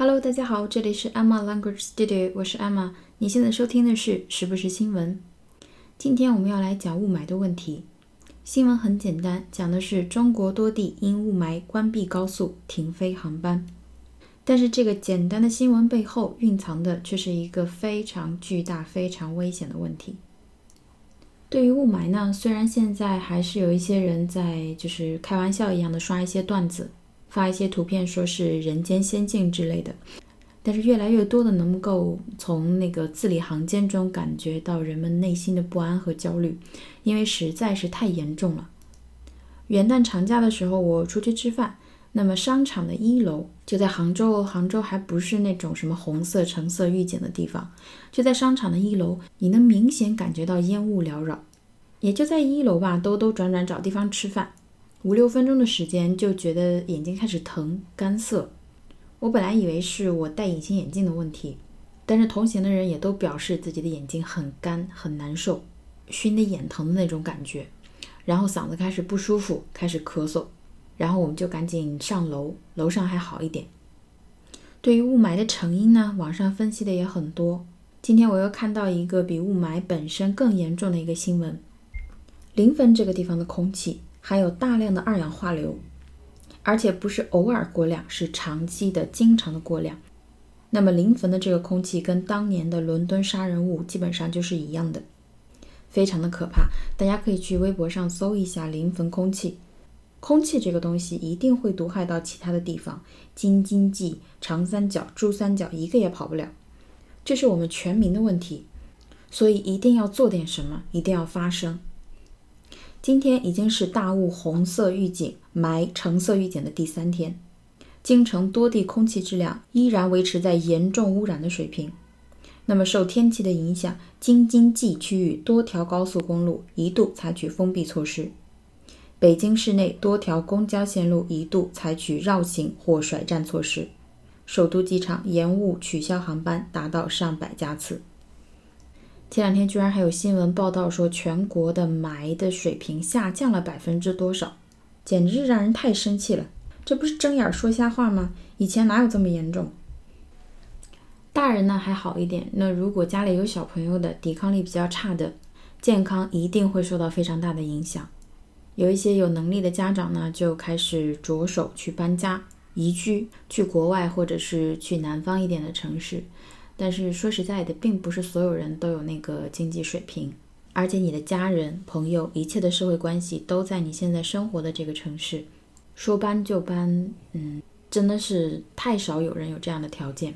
Hello，大家好，这里是 Emma Language Studio，我是 Emma。你现在收听的是时不时新闻。今天我们要来讲雾霾的问题。新闻很简单，讲的是中国多地因雾霾关闭高速、停飞航班。但是这个简单的新闻背后蕴藏的却是一个非常巨大、非常危险的问题。对于雾霾呢，虽然现在还是有一些人在就是开玩笑一样的刷一些段子。发一些图片，说是人间仙境之类的，但是越来越多的能够从那个字里行间中感觉到人们内心的不安和焦虑，因为实在是太严重了。元旦长假的时候，我出去吃饭，那么商场的一楼就在杭州，杭州还不是那种什么红色、橙色预警的地方，就在商场的一楼，你能明显感觉到烟雾缭绕，也就在一楼吧，兜兜转转找地方吃饭。五六分钟的时间就觉得眼睛开始疼、干涩。我本来以为是我戴隐形眼镜的问题，但是同行的人也都表示自己的眼睛很干、很难受，熏得眼疼的那种感觉。然后嗓子开始不舒服，开始咳嗽。然后我们就赶紧上楼，楼上还好一点。对于雾霾的成因呢，网上分析的也很多。今天我又看到一个比雾霾本身更严重的一个新闻：临汾这个地方的空气。含有大量的二氧化硫，而且不是偶尔过量，是长期的、经常的过量。那么临汾的这个空气跟当年的伦敦杀人雾基本上就是一样的，非常的可怕。大家可以去微博上搜一下临汾空气。空气这个东西一定会毒害到其他的地方，京津冀、长三角、珠三角一个也跑不了。这是我们全民的问题，所以一定要做点什么，一定要发声。今天已经是大雾红色预警、霾橙色预警的第三天，京城多地空气质量依然维持在严重污染的水平。那么受天气的影响，京津冀区域多条高速公路一度采取封闭措施，北京市内多条公交线路一度采取绕行或甩站措施，首都机场延误取消航班达到上百架次。前两天居然还有新闻报道说，全国的霾的水平下降了百分之多少，简直是让人太生气了。这不是睁眼说瞎话吗？以前哪有这么严重？大人呢还好一点，那如果家里有小朋友的，抵抗力比较差的，健康一定会受到非常大的影响。有一些有能力的家长呢，就开始着手去搬家、移居，去国外或者是去南方一点的城市。但是说实在的，并不是所有人都有那个经济水平，而且你的家人、朋友、一切的社会关系都在你现在生活的这个城市，说搬就搬，嗯，真的是太少有人有这样的条件。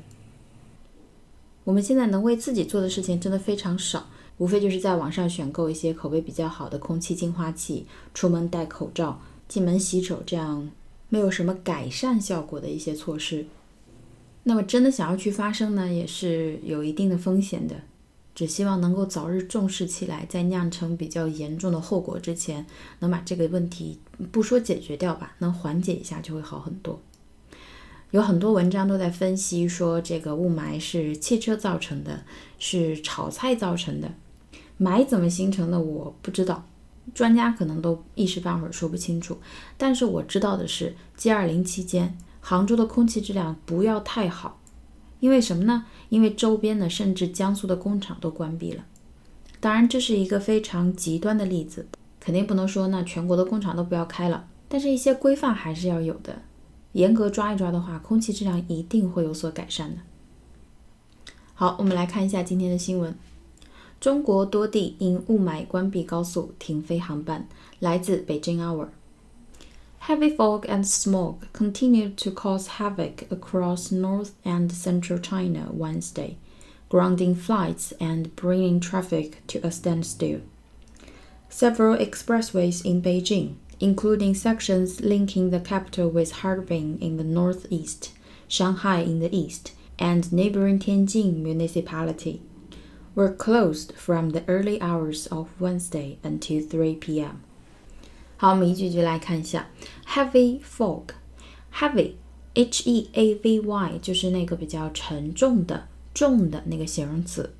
我们现在能为自己做的事情真的非常少，无非就是在网上选购一些口碑比较好的空气净化器，出门戴口罩，进门洗手，这样没有什么改善效果的一些措施。那么，真的想要去发生呢，也是有一定的风险的。只希望能够早日重视起来，在酿成比较严重的后果之前，能把这个问题不说解决掉吧，能缓解一下就会好很多。有很多文章都在分析说，这个雾霾是汽车造成的，是炒菜造成的。霾怎么形成的，我不知道，专家可能都一时半会儿说不清楚。但是我知道的是，G20 期间。杭州的空气质量不要太好，因为什么呢？因为周边的甚至江苏的工厂都关闭了。当然，这是一个非常极端的例子，肯定不能说那全国的工厂都不要开了。但是，一些规范还是要有的，严格抓一抓的话，空气质量一定会有所改善的。好，我们来看一下今天的新闻：中国多地因雾霾关闭高速、停飞航班。来自北京 Hour。Heavy fog and smog continued to cause havoc across north and central China Wednesday, grounding flights and bringing traffic to a standstill. Several expressways in Beijing, including sections linking the capital with Harbin in the northeast, Shanghai in the east, and neighboring Tianjin municipality, were closed from the early hours of Wednesday until 3 p.m. 好，我们一句一句来看一下，heavy fog，heavy，h e a v y，就是那个比较沉重的、重的那个形容词。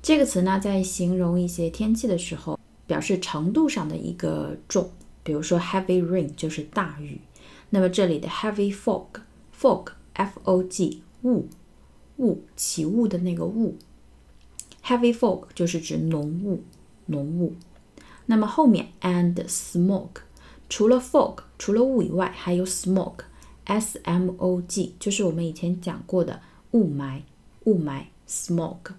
这个词呢，在形容一些天气的时候，表示程度上的一个重。比如说 heavy rain 就是大雨。那么这里的 heavy fog，fog，f o g，雾，雾起雾的那个雾。Heavy fog 就是指浓雾，浓雾。那么后面 and smoke，除了 fog，除了雾以外，还有 smoke，s m o g，就是我们以前讲过的雾霾，雾霾 smoke。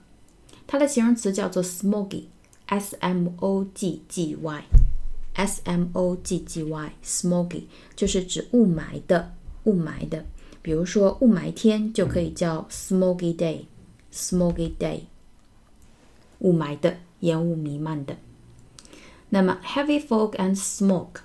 它的形容词叫做 smoggy，s m o g g y，s m o g g y，smoggy 就是指雾霾的，雾霾的。比如说雾霾天就可以叫 smoggy day，smoggy day。雾霾的，烟雾弥漫的。那么 heavy fog and smoke，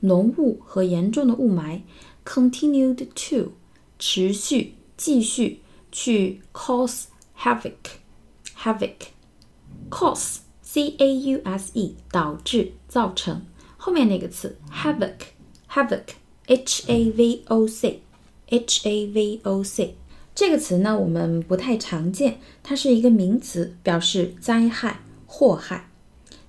浓雾和严重的雾霾，continued to 持续继续去 cause havoc，havoc，cause c a u s e 导致造成，后面那个词 havoc，havoc h a v o c h a v o c 这个词呢，我们不太常见，它是一个名词，表示灾害、祸害、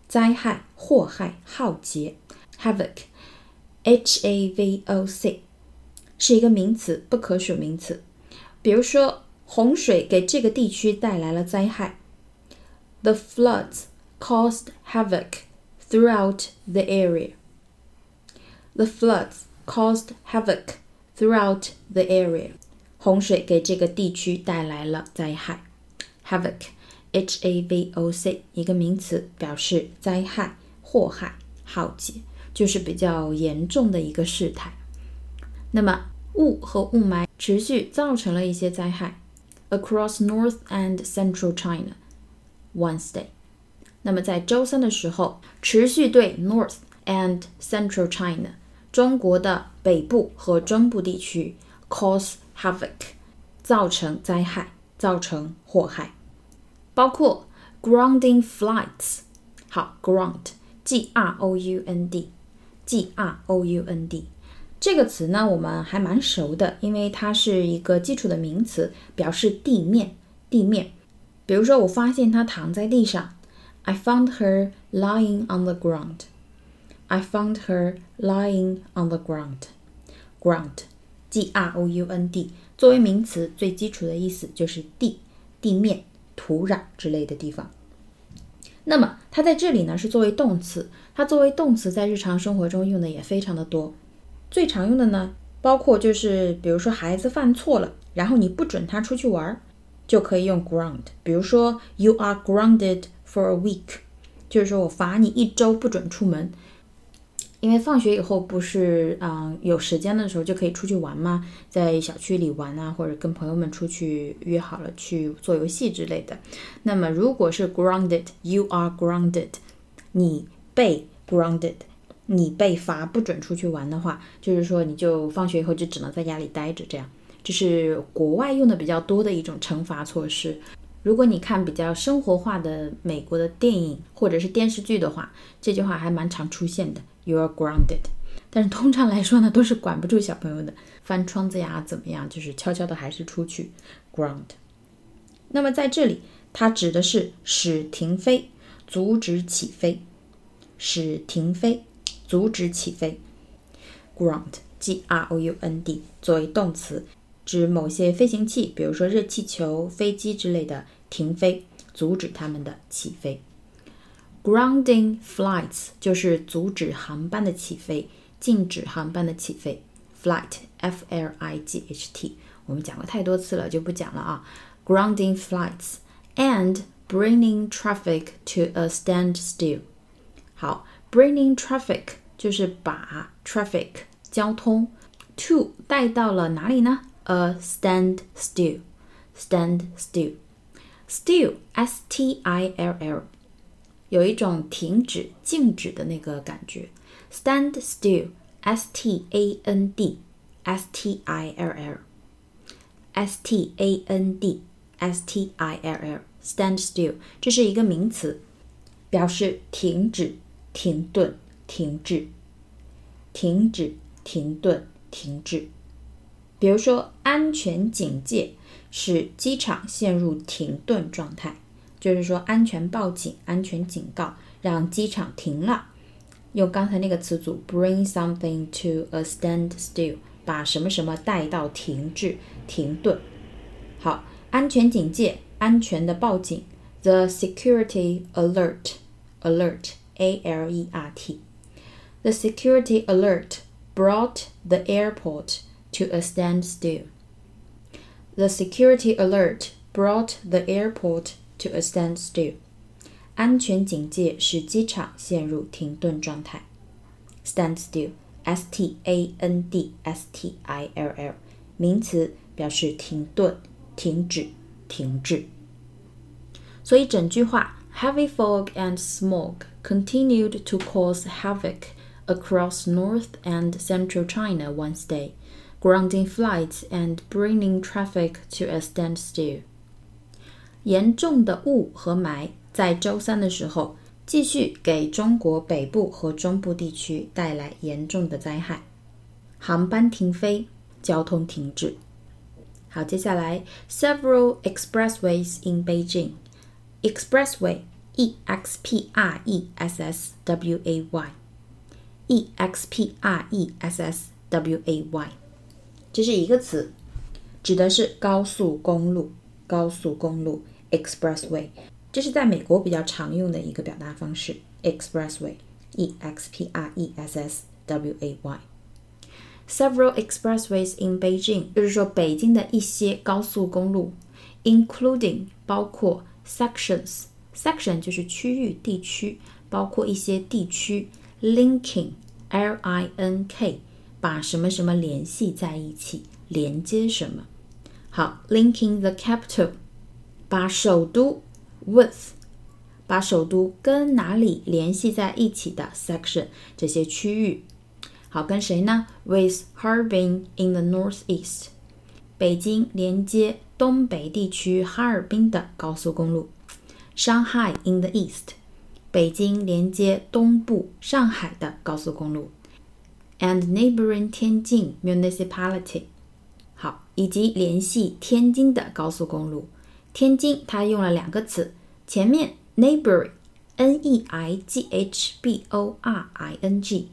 灾害、 祸害、浩劫。havoc，h a v o c，是一个名词，不可数名词。比如说，洪水给这个地区带来了灾害。The floods caused havoc throughout the area. The floods caused havoc throughout the area. 洪水给这个地区带来了灾害，havoc，h a v o c，一个名词，表示灾害、祸害、浩劫，就是比较严重的一个事态。那么雾和雾霾持续造成了一些灾害，across North and Central China Wednesday。那么在周三的时候，持续对 North and Central China 中国的北部和中部地区 cause havoc，造成灾害，造成祸害，包括 grounding flights。好，ground ground，ground 这个词呢，我们还蛮熟的，因为它是一个基础的名词，表示地面，地面。比如说，我发现她躺在地上，I found her lying on the ground。I found her lying on the ground。ground。G R O U N D 作为名词，最基础的意思就是地、地面、土壤之类的地方。那么它在这里呢是作为动词，它作为动词在日常生活中用的也非常的多。最常用的呢，包括就是比如说孩子犯错了，然后你不准他出去玩，就可以用 ground。比如说 You are grounded for a week，就是说我罚你一周不准出门。因为放学以后不是嗯有时间的时候就可以出去玩吗？在小区里玩啊，或者跟朋友们出去约好了去做游戏之类的。那么如果是 grounded，you are grounded，你被 grounded，你被罚不准出去玩的话，就是说你就放学以后就只能在家里待着，这样这是国外用的比较多的一种惩罚措施。如果你看比较生活化的美国的电影或者是电视剧的话，这句话还蛮常出现的。You are grounded，但是通常来说呢，都是管不住小朋友的，翻窗子呀，怎么样，就是悄悄的还是出去 ground。那么在这里，它指的是使停飞，阻止起飞，使停飞，阻止起飞。ground，g r o u n d，作为动词，指某些飞行器，比如说热气球、飞机之类的停飞，阻止它们的起飞。Grounding flights 就是阻止航班的起飞，禁止航班的起飞。Flight，f l i g h t，我们讲过太多次了，就不讲了啊。Grounding flights and bringing traffic to a standstill。好，bringing traffic 就是把 traffic 交通 to 带到了哪里呢？A standstill。Standstill。Still，s t i l l。有一种停止、静止的那个感觉，stand still，s t a n d，s t i l l，s t a n d，s t i l l，stand still，这是一个名词，表示停止、停顿、停滞、停止、停顿、停滞。比如说，安全警戒使机场陷入停顿状态。就是说，安全报警、安全警告，让机场停了。用刚才那个词组，bring something to a standstill，把什么什么带到停滞、停顿。 好，安全警戒，安全的报警，the security alert，alert，a l e r t，the security alert brought the airport to a standstill. The security alert brought the airport to a standstill. 安全警戒使机场陷入停顿状态。Standstill，s t a n d s t i l l，名词，表示停顿、停止、停滞。所以整句话，Heavy fog and smog continued to cause havoc across North and Central China Wednesday, grounding flights and bringing traffic to a standstill. 严重的雾和霾在周三的时候继续给中国北部和中部地区带来严重的灾害，航班停飞，交通停滞。好，接下来，several expressways in Beijing. Expressway, E X P R E S S W A Y, E X P R E S S W A Y，这是一个词，指的是高速公路。高速公路 expressway，这是在美国比较常用的一个表达方式。expressway，E X P R E S S W A Y。Several expressways in Beijing，就是说北京的一些高速公路，including 包括 sections，section 就是区域、地区，包括一些地区，linking，L I N K，把什么什么联系在一起，连接什么。好，linking the capital，把首都 with，把首都跟哪里联系在一起的 section 这些区域。好，跟谁呢？With Harbin in the northeast，北京连接东北地区哈尔滨的高速公路。Shanghai in the east，北京连接东部上海的高速公路。And neighboring Tianjin municipality，好，以及联系天津的高速公路。天津它用了两个词，前面 neighboring，n e i g h b o r i n g。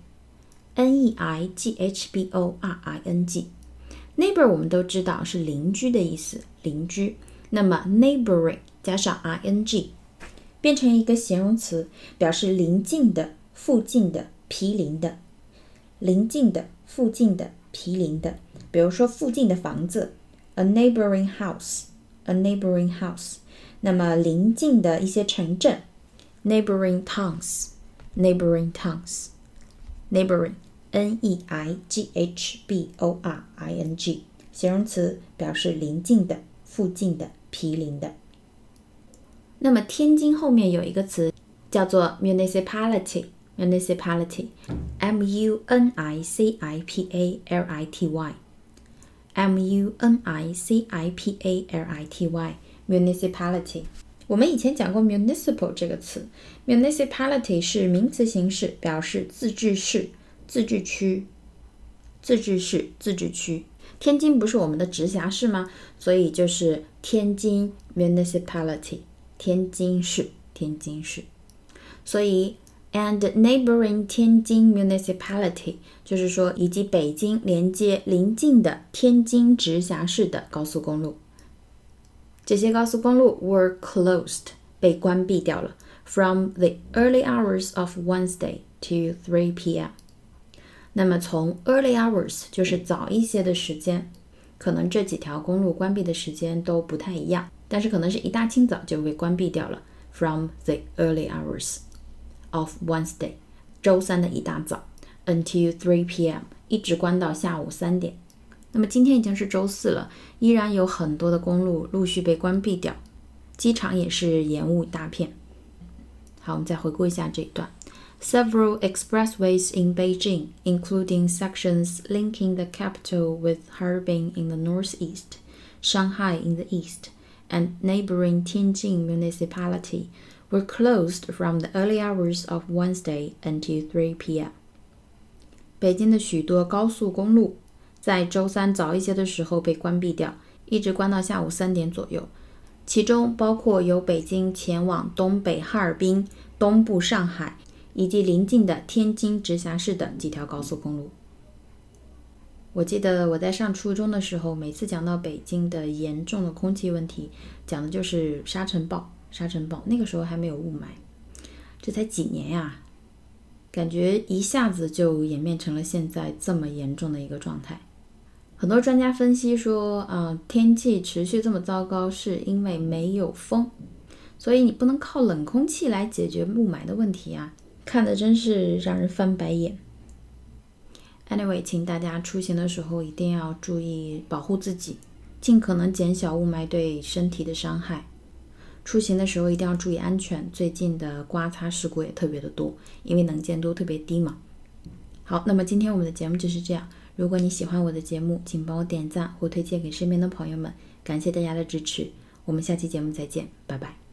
n e i g h b o r i n g，neighbor 我们都知道是邻居的意思，邻居。那么 neighboring 加上 i n g，变成一个形容词，表示邻近的、附近的、毗邻的。邻近的、附近的、毗邻的。比如说附近的房子，a neighboring house house，a neighboring house。那么邻近的一些城镇，neighboring towns，neighboring towns，neighboring。n e i g h b o r i n g，形容词表示邻近的、附近的、毗邻的。那么天津后面有一个词叫做 municipality，municipality，m u n i c i p a l i t y，m M u n i c i p a l i t y, municipality。我们以前讲过 municipal 这个词，municipality 是名词形式，表示自治市。自治区，自治市，自治区。天津不是我们的直辖市吗？所以就是天津 municipality，天津市，天津市。所以 and neighboring 天津 municipality，就是说以及北京连接邻近的天津直辖市的高速公路。这些高速公路 were closed，被关闭掉了，from the early hours of Wednesday to 3 p.m. 那么从 early hours 就是早一些的时间，可能这几条公路关闭的时间都不太一样，但是可能是一大清早就被关闭掉了。From the early hours of Wednesday，周三的一大早，until 3 p.m. 一直关到下午三点。那么今天已经是周四了，依然有很多的公路陆续被关闭掉，机场也是延误大片。好，我们再回顾一下这一段。Several expressways in Beijing, including sections linking the capital with Harbin in the northeast, Shanghai in the east, and neighboring Tianjin municipality, were closed from the early hours of Wednesday until 3 p.m. 北京的许多高速公路在周三早一些的时候被关闭掉，一直关到下午三点左右。其中包括由北京前往东北哈尔滨、东部上海以及邻近的天津直辖市等几条高速公路。我记得我在上初中的时候，每次讲到北京的严重的空气问题，讲的就是沙尘暴。沙尘暴那个时候还没有雾霾，这才几年呀，感觉一下子就演变成了现在这么严重的一个状态。很多专家分析说，啊，天气持续这么糟糕，是因为没有风，所以你不能靠冷空气来解决雾霾的问题啊，看的真是让人翻白眼。Anyway，请大家出行的时候一定要注意保护自己，尽可能减小雾霾对身体的伤害。出行的时候一定要注意安全。最近的刮擦事故也特别的多，因为能见度特别低嘛。好，那么今天我们的节目就是这样。如果你喜欢我的节目，请帮我点赞或推荐给身边的朋友们。感谢大家的支持，我们下期节目再见，拜拜。